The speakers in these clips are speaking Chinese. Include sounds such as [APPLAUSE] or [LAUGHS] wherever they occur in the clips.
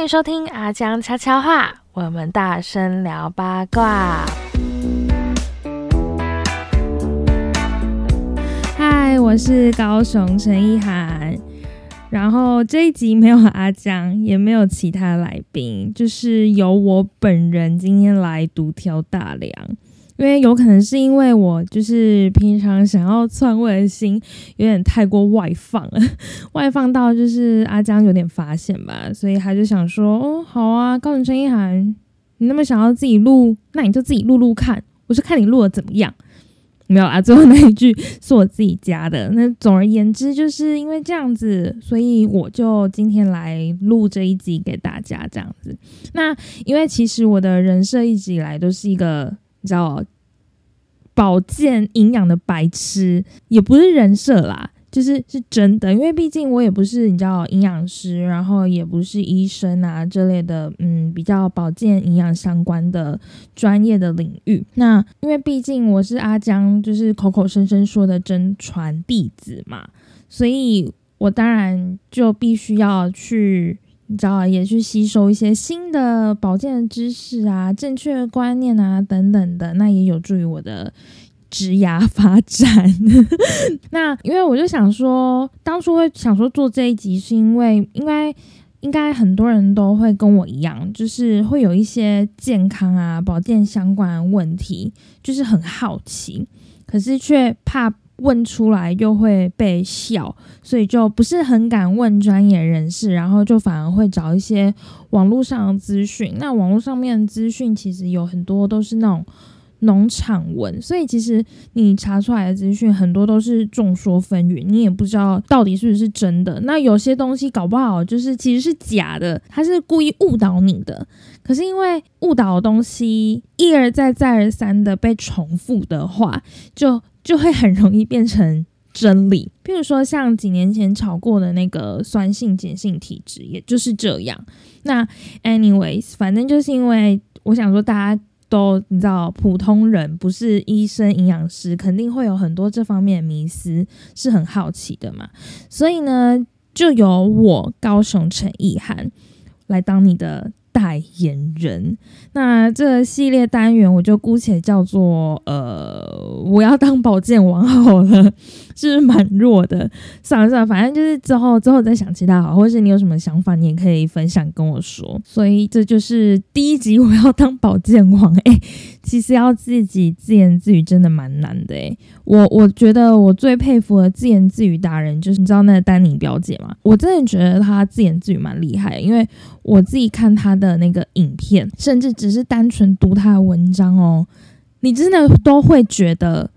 欢迎收听阿江悄悄话，我们大声聊八卦。嗨，我是高雄陈意涵。然后这一集没有阿江，也没有其他来宾，就是由我本人今天来独挑大梁。因为有可能是因为我就是平常想要篡位的心有点太过外放了，外放到就是阿江有点发现吧，所以他就想说：“哦，好啊，高雄陈意涵，你那么想要自己录，那你就自己录录看，我是看你录的怎么样。”没有啊，最后那一句是我自己加的。那总而言之，就是因为这样子，所以我就今天来录这一集给大家这样子。那因为其实我的人设一直以来都是一个，你知道，保健营养的白痴，也不是人设啦。就是是真的，因为毕竟我也不是你知道营养师，然后也不是医生啊这类的，嗯，比较保健营养相关的专业的领域。那因为毕竟我是阿江，就是口口声声说的真传弟子嘛，所以我当然就必须要去，你知道，也去吸收一些新的保健知识啊、正确观念啊等等的，那也有助于我的。职涯发展，[LAUGHS] 那因为我就想说，当初会想说做这一集，是因为应该应该很多人都会跟我一样，就是会有一些健康啊、保健相关问题，就是很好奇，可是却怕问出来又会被笑，所以就不是很敢问专业人士，然后就反而会找一些网络上的资讯。那网络上面的资讯其实有很多都是那种。农场文，所以其实你查出来的资讯很多都是众说纷纭，你也不知道到底是不是真的。那有些东西搞不好就是其实是假的，他是故意误导你的。可是因为误导的东西一而再再而三的被重复的话，就就会很容易变成真理。譬如说像几年前炒过的那个酸性碱性体质，也就是这样。那 anyways，反正就是因为我想说大家。都你知道，普通人不是医生、营养师，肯定会有很多这方面的迷思，是很好奇的嘛。所以呢，就由我高雄陈意涵来当你的代言人。那这系列单元我就姑且叫做呃，我要当保健王好了。[LAUGHS] 是蛮弱的，算了算了，反正就是之后之后再想其他好，或是你有什么想法，你也可以分享跟我说。所以这就是第一集，我要当保健王。哎，其实要自己自言自语真的蛮难的。哎，我我觉得我最佩服的自言自语达人就是你知道那个丹尼表姐吗？我真的觉得她自言自语蛮厉害，因为我自己看她的那个影片，甚至只是单纯读她的文章哦，你真的都会觉得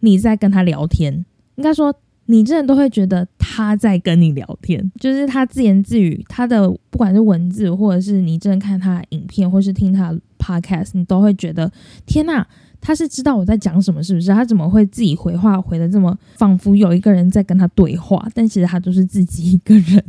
你在跟她聊天。应该说，你真的都会觉得他在跟你聊天，就是他自言自语，他的不管是文字，或者是你真的看他的影片，或是听他的 podcast，你都会觉得天呐！他是知道我在讲什么，是不是？他怎么会自己回话回的这么仿佛有一个人在跟他对话？但其实他都是自己一个人。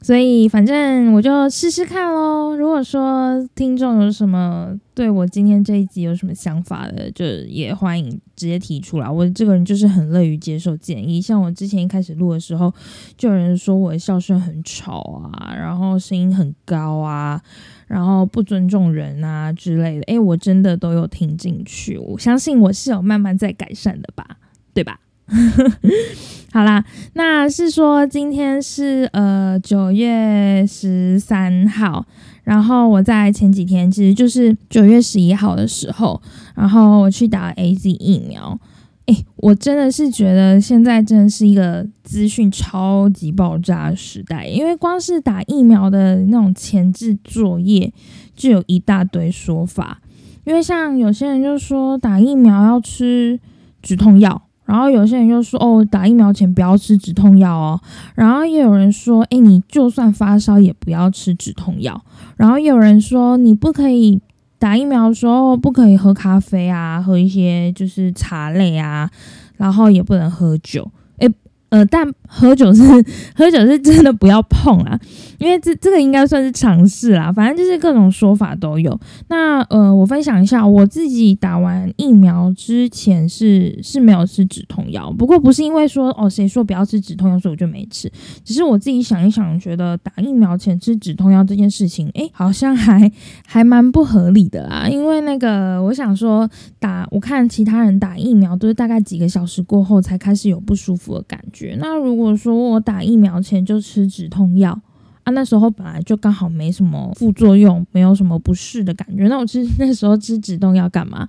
所以反正我就试试看喽。如果说听众有什么对我今天这一集有什么想法的，就也欢迎直接提出来。我这个人就是很乐于接受建议。像我之前一开始录的时候，就有人说我的笑声很吵啊，然后声音很高啊。然后不尊重人啊之类的，诶，我真的都有听进去，我相信我是有慢慢在改善的吧，对吧？[LAUGHS] 好啦，那是说今天是呃九月十三号，然后我在前几天其实就是九月十一号的时候，然后我去打 A Z 疫苗。哎，我真的是觉得现在真的是一个资讯超级爆炸的时代，因为光是打疫苗的那种前置作业就有一大堆说法。因为像有些人就说打疫苗要吃止痛药，然后有些人就说哦，打疫苗前不要吃止痛药哦，然后也有人说，哎，你就算发烧也不要吃止痛药，然后也有人说你不可以。打疫苗的时候不可以喝咖啡啊，喝一些就是茶类啊，然后也不能喝酒。哎，呃，但喝酒是喝酒是真的不要碰啊，因为这这个应该算是常识啦。反正就是各种说法都有。那呃，我分享一下，我自己打完疫苗之前是是没有吃止痛药，不过不是因为说哦谁说不要吃止痛药，所以我就没吃，只是我自己想一想，觉得打疫苗前吃止痛药这件事情，哎，好像还还蛮不合理的啦。因为那个我想说打，我看其他人打疫苗都是大概几个小时过后才开始有不舒服的感觉，那如果说我打疫苗前就吃止痛药啊，那时候本来就刚好没什么副作用，没有什么不适的感觉，那我吃 [LAUGHS] 那时候吃止痛药干嘛？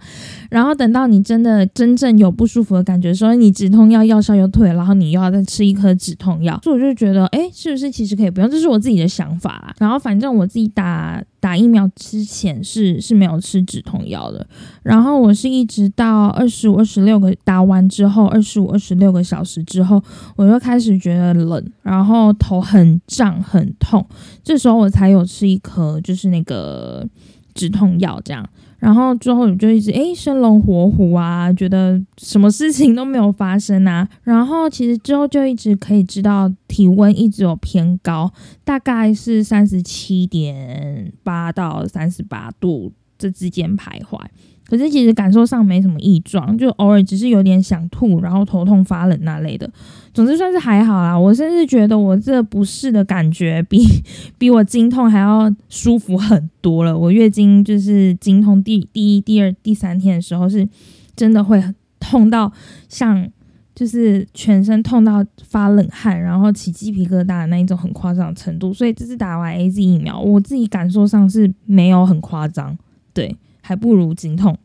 然后等到你真的真正有不舒服的感觉，所以你止痛药药效又退，然后你又要再吃一颗止痛药，所以我就觉得，哎，是不是其实可以不用？这是我自己的想法啦。然后反正我自己打。打疫苗之前是是没有吃止痛药的，然后我是一直到二十五、二十六个打完之后，二十五、二十六个小时之后，我就开始觉得冷，然后头很胀、很痛，这时候我才有吃一颗就是那个止痛药，这样。然后之后你就一直诶生龙活虎啊，觉得什么事情都没有发生啊。然后其实之后就一直可以知道体温一直有偏高，大概是三十七点八到三十八度这之间徘徊。可是其实感受上没什么异状，就偶尔只是有点想吐，然后头痛发冷那类的。总之算是还好啦。我甚至觉得我这不适的感觉比 [LAUGHS] 比我经痛还要舒服很多了。我月经就是经痛第第一、第二、第三天的时候，是真的会痛到像就是全身痛到发冷汗，然后起鸡皮疙瘩的那一种很夸张的程度。所以这次打完 A Z 疫苗，我自己感受上是没有很夸张，对。还不如经痛，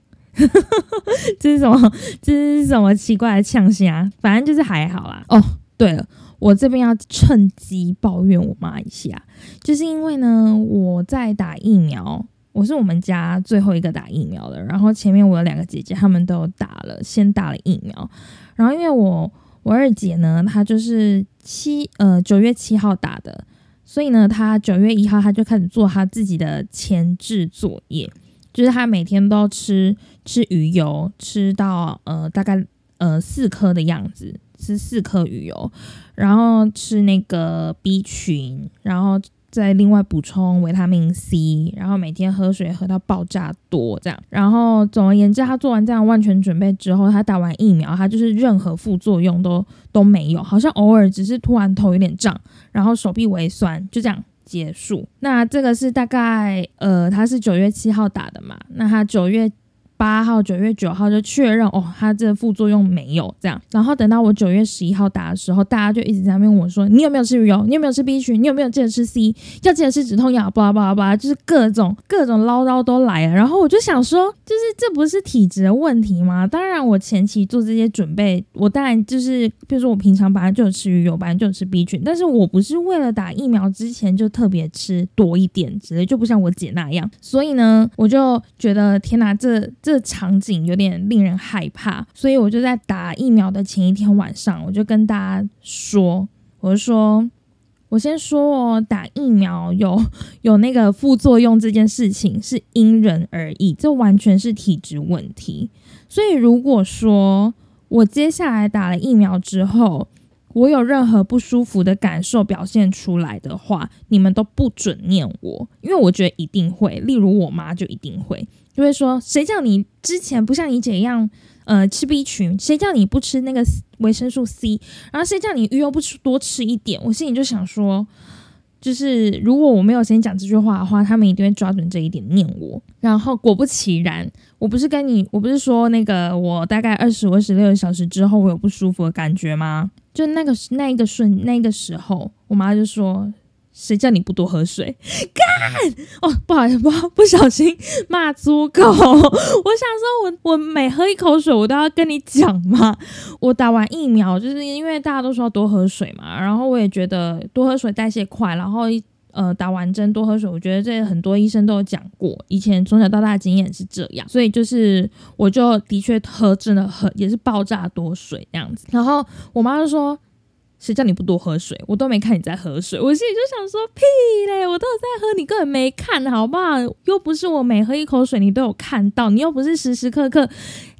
这是什么？这是什么奇怪的呛啊？反正就是还好啦。哦，对了，我这边要趁机抱怨我妈一下，就是因为呢，我在打疫苗，我是我们家最后一个打疫苗的，然后前面我有两个姐姐，她们都打了，先打了疫苗，然后因为我我二姐呢，她就是七呃九月七号打的，所以呢，她九月一号她就开始做她自己的前置作业。就是他每天都吃吃鱼油，吃到呃大概呃四颗的样子，吃四颗鱼油，然后吃那个 B 群，然后再另外补充维他命 C，然后每天喝水喝到爆炸多这样。然后总而言之，他做完这样万全准备之后，他打完疫苗，他就是任何副作用都都没有，好像偶尔只是突然头有点胀，然后手臂微酸，就这样。结束，那这个是大概，呃，他是九月七号打的嘛，那他九月。八号、九月九号就确认哦，他这个副作用没有这样。然后等到我九月十一号打的时候，大家就一直在问我说：“你有没有吃鱼油？你有没有吃 B 群？你有没有记得吃 C？要记得吃止痛药？”巴拉巴拉巴拉，就是各种各种唠叨都来了。然后我就想说，就是这不是体质的问题吗？当然，我前期做这些准备，我当然就是，比如说我平常本来就有吃鱼油，本来就有吃 B 群，但是我不是为了打疫苗之前就特别吃多一点之类，就不像我姐那样。所以呢，我就觉得天哪，这。这场景有点令人害怕，所以我就在打疫苗的前一天晚上，我就跟大家说：“我就说，我先说哦，打疫苗有有那个副作用这件事情是因人而异，这完全是体质问题。所以如果说我接下来打了疫苗之后，我有任何不舒服的感受表现出来的话，你们都不准念我，因为我觉得一定会。例如我妈就一定会。”就会说，谁叫你之前不像你姐一样，呃，吃 B 群？谁叫你不吃那个维生素 C？然后谁叫你鱼油不吃多吃一点？我心里就想说，就是如果我没有先讲这句话的话，他们一定会抓准这一点念我。然后果不其然，我不是跟你，我不是说那个我大概二十五、二十六个小时之后我有不舒服的感觉吗？就那个那一个瞬那个时候，我妈就说。谁叫你不多喝水？干哦，不好意思，不不小心骂粗口。[LAUGHS] 我想说，我我每喝一口水，我都要跟你讲嘛。我打完疫苗，就是因为大家都说要多喝水嘛，然后我也觉得多喝水代谢快，然后呃打完针多喝水，我觉得这很多医生都有讲过，以前从小到大经验是这样，所以就是我就的确喝真的很也是爆炸多水这样子。然后我妈就说。谁叫你不多喝水？我都没看你在喝水，我心里就想说屁嘞！我都有在喝，你根本没看好不好？又不是我每喝一口水你都有看到，你又不是时时刻刻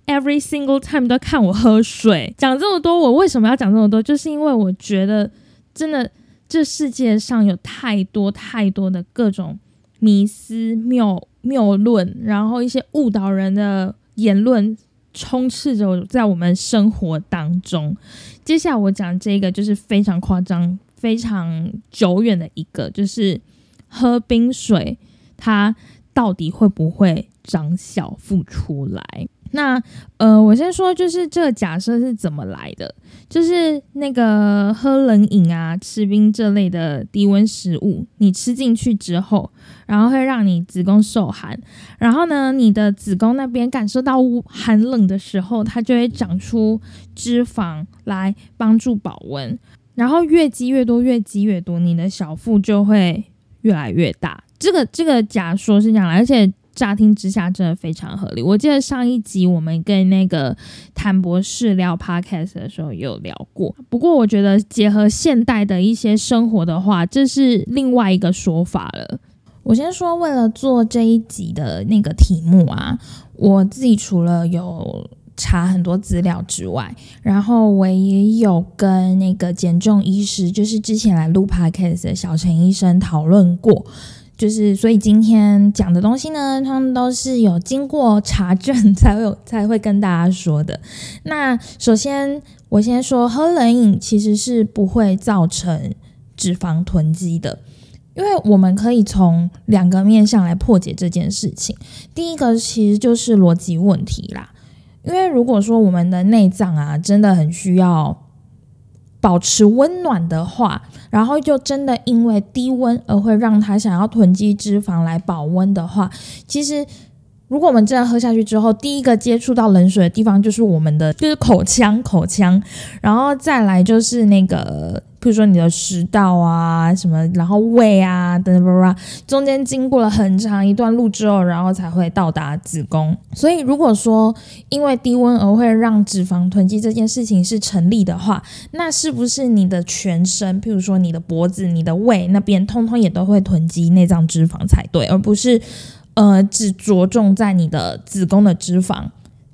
every single time 都看我喝水。讲这么多，我为什么要讲这么多？就是因为我觉得真的这世界上有太多太多的各种迷思、谬谬论，然后一些误导人的言论充斥着在我们生活当中。接下来我讲这个就是非常夸张、非常久远的一个，就是喝冰水，它到底会不会长小腹出来？那呃，我先说，就是这个假设是怎么来的？就是那个喝冷饮啊、吃冰这类的低温食物，你吃进去之后，然后会让你子宫受寒，然后呢，你的子宫那边感受到寒冷的时候，它就会长出脂肪来帮助保温，然后越积越多，越积越多，你的小腹就会越来越大。这个这个假说是这样，而且。乍听之下真的非常合理。我记得上一集我们跟那个谭博士聊 podcast 的时候有聊过，不过我觉得结合现代的一些生活的话，这是另外一个说法了。我先说，为了做这一集的那个题目啊，我自己除了有查很多资料之外，然后我也有跟那个减重医师，就是之前来录 podcast 的小陈医生讨论过。就是，所以今天讲的东西呢，他们都是有经过查证才会有才会跟大家说的。那首先，我先说，喝冷饮其实是不会造成脂肪囤积的，因为我们可以从两个面向来破解这件事情。第一个其实就是逻辑问题啦，因为如果说我们的内脏啊，真的很需要。保持温暖的话，然后就真的因为低温而会让他想要囤积脂肪来保温的话，其实如果我们真的喝下去之后，第一个接触到冷水的地方就是我们的就是口腔，口腔，然后再来就是那个。比如说你的食道啊，什么，然后胃啊，等等，中间经过了很长一段路之后，然后才会到达子宫。所以如果说因为低温而会让脂肪囤积这件事情是成立的话，那是不是你的全身，譬如说你的脖子、你的胃那边，通通也都会囤积内脏脂肪才对，而不是呃只着重在你的子宫的脂肪。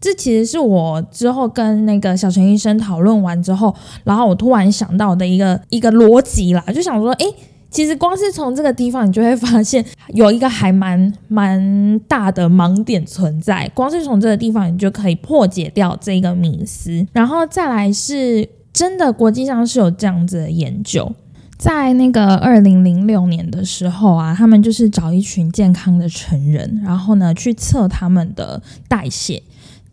这其实是我之后跟那个小陈医生讨论完之后，然后我突然想到的一个一个逻辑啦，就想说，哎，其实光是从这个地方，你就会发现有一个还蛮蛮大的盲点存在。光是从这个地方，你就可以破解掉这个迷思。然后再来是真的，国际上是有这样子的研究，在那个二零零六年的时候啊，他们就是找一群健康的成人，然后呢去测他们的代谢。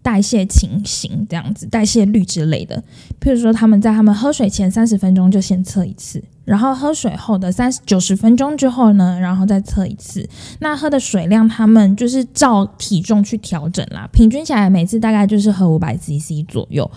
代谢情形这样子，代谢率之类的。譬如说，他们在他们喝水前三十分钟就先测一次，然后喝水后的三十九十分钟之后呢，然后再测一次。那喝的水量，他们就是照体重去调整啦，平均起来每次大概就是喝五百 CC 左右。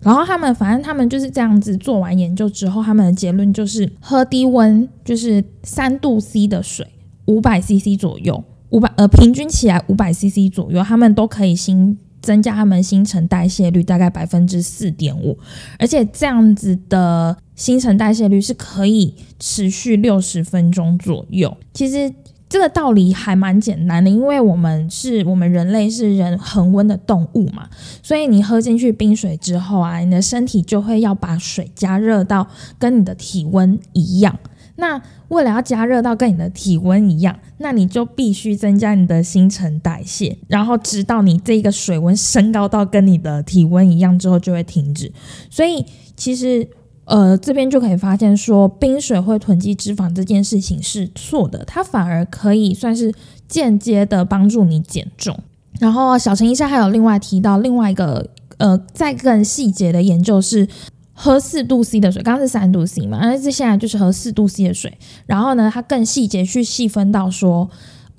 然后他们反正他们就是这样子做完研究之后，他们的结论就是喝低温就是三度 C 的水，五百 CC 左右，五百呃平均起来五百 CC 左右，他们都可以新。增加他们新陈代谢率大概百分之四点五，而且这样子的新陈代谢率是可以持续六十分钟左右。其实这个道理还蛮简单的，因为我们是我们人类是人恒温的动物嘛，所以你喝进去冰水之后啊，你的身体就会要把水加热到跟你的体温一样。那为了要加热到跟你的体温一样，那你就必须增加你的新陈代谢，然后直到你这个水温升高到跟你的体温一样之后就会停止。所以其实呃这边就可以发现说，冰水会囤积脂肪这件事情是错的，它反而可以算是间接的帮助你减重。然后小陈医生还有另外提到另外一个呃再更细节的研究是。喝四度 C 的水，刚刚是三度 C 嘛，而这现在就是喝四度 C 的水。然后呢，它更细节去细分到说，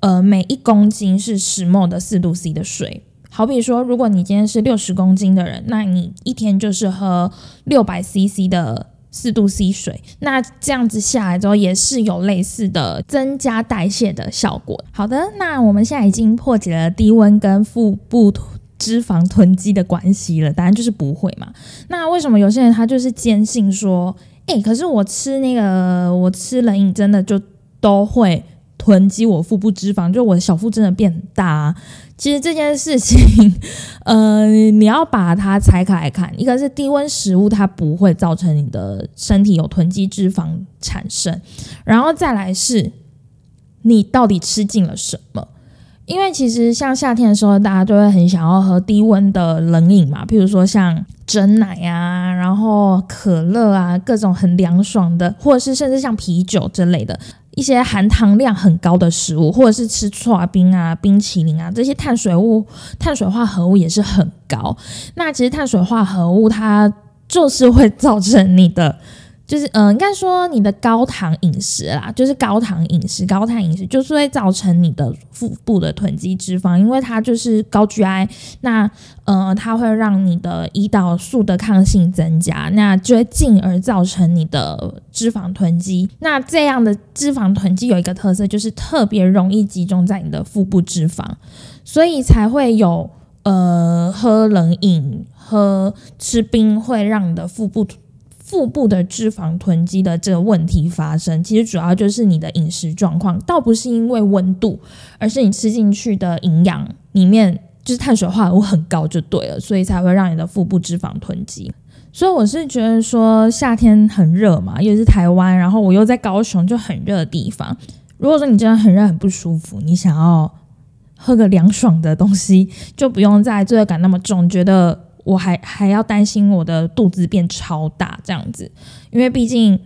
呃，每一公斤是十 ml 的四度 C 的水。好比说，如果你今天是六十公斤的人，那你一天就是喝六百 CC 的四度 C 水。那这样子下来之后，也是有类似的增加代谢的效果。好的，那我们现在已经破解了低温跟腹部。脂肪囤积的关系了，答案就是不会嘛。那为什么有些人他就是坚信说，哎，可是我吃那个我吃冷饮真的就都会囤积我腹部脂肪，就我的小腹真的变大。其实这件事情，呃，你要把它拆开来看，一个是低温食物，它不会造成你的身体有囤积脂肪产生，然后再来是，你到底吃进了什么？因为其实像夏天的时候，大家都会很想要喝低温的冷饮嘛，譬如说像真奶啊，然后可乐啊，各种很凉爽的，或者是甚至像啤酒之类的一些含糖量很高的食物，或者是吃刨冰啊、冰淇淋啊，这些碳水物、碳水化合物也是很高。那其实碳水化合物它就是会造成你的。就是嗯，应该说你的高糖饮食啦，就是高糖饮食、高碳饮食，就是会造成你的腹部的囤积脂肪，因为它就是高 GI，那呃，它会让你的胰岛素的抗性增加，那就会进而造成你的脂肪囤积。那这样的脂肪囤积有一个特色，就是特别容易集中在你的腹部脂肪，所以才会有呃喝冷饮、喝吃冰会让你的腹部。腹部的脂肪囤积的这个问题发生，其实主要就是你的饮食状况，倒不是因为温度，而是你吃进去的营养里面就是碳水化合物很高就对了，所以才会让你的腹部脂肪囤积。所以我是觉得说夏天很热嘛，又是台湾，然后我又在高雄就很热的地方。如果说你真的很热很不舒服，你想要喝个凉爽的东西，就不用再罪恶感那么重，觉得。我还还要担心我的肚子变超大这样子，因为毕竟，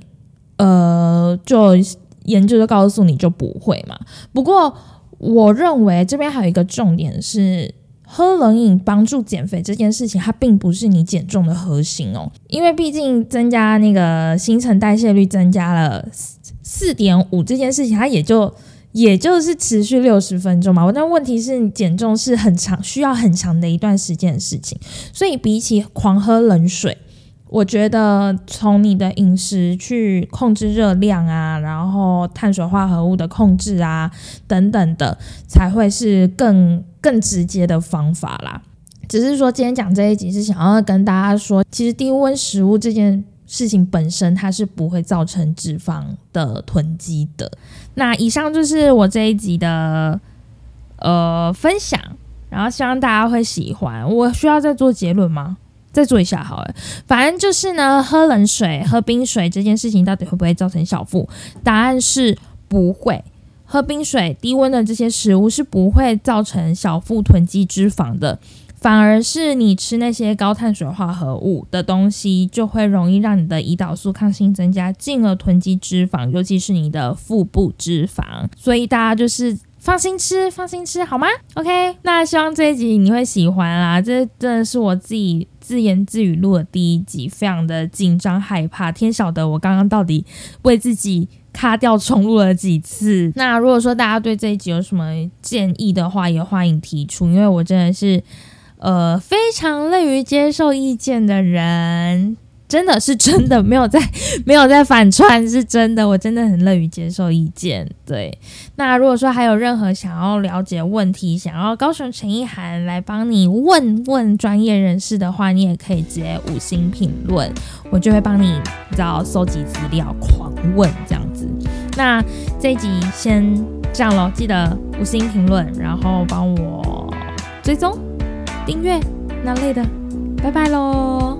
呃，就研究就告诉你就不会嘛。不过我认为这边还有一个重点是，喝冷饮帮助减肥这件事情，它并不是你减重的核心哦。因为毕竟增加那个新陈代谢率增加了四点五这件事情，它也就。也就是持续六十分钟嘛，但问题是你减重是很长，需要很长的一段时间的事情，所以比起狂喝冷水，我觉得从你的饮食去控制热量啊，然后碳水化合物的控制啊等等的，才会是更更直接的方法啦。只是说今天讲这一集是想要跟大家说，其实低温食物这件。事情本身它是不会造成脂肪的囤积的。那以上就是我这一集的呃分享，然后希望大家会喜欢。我需要再做结论吗？再做一下好了。反正就是呢，喝冷水、喝冰水这件事情到底会不会造成小腹？答案是不会。喝冰水、低温的这些食物是不会造成小腹囤积脂肪的。反而是你吃那些高碳水化合物的东西，就会容易让你的胰岛素抗性增加，进而囤积脂肪，尤其是你的腹部脂肪。所以大家就是放心吃，放心吃，好吗？OK，那希望这一集你会喜欢啦。这真的是我自己自言自语录的第一集，非常的紧张害怕，天晓得我刚刚到底为自己卡掉重录了几次。那如果说大家对这一集有什么建议的话，也欢迎提出，因为我真的是。呃，非常乐于接受意见的人，真的是真的没有在 [LAUGHS] 没有在反串，是真的，我真的很乐于接受意见。对，那如果说还有任何想要了解问题，想要高雄陈意涵来帮你问问专业人士的话，你也可以直接五星评论，我就会帮你知道收集资料，狂问这样子。那这一集先这样咯，记得五星评论，然后帮我追踪。订阅那类的，拜拜喽。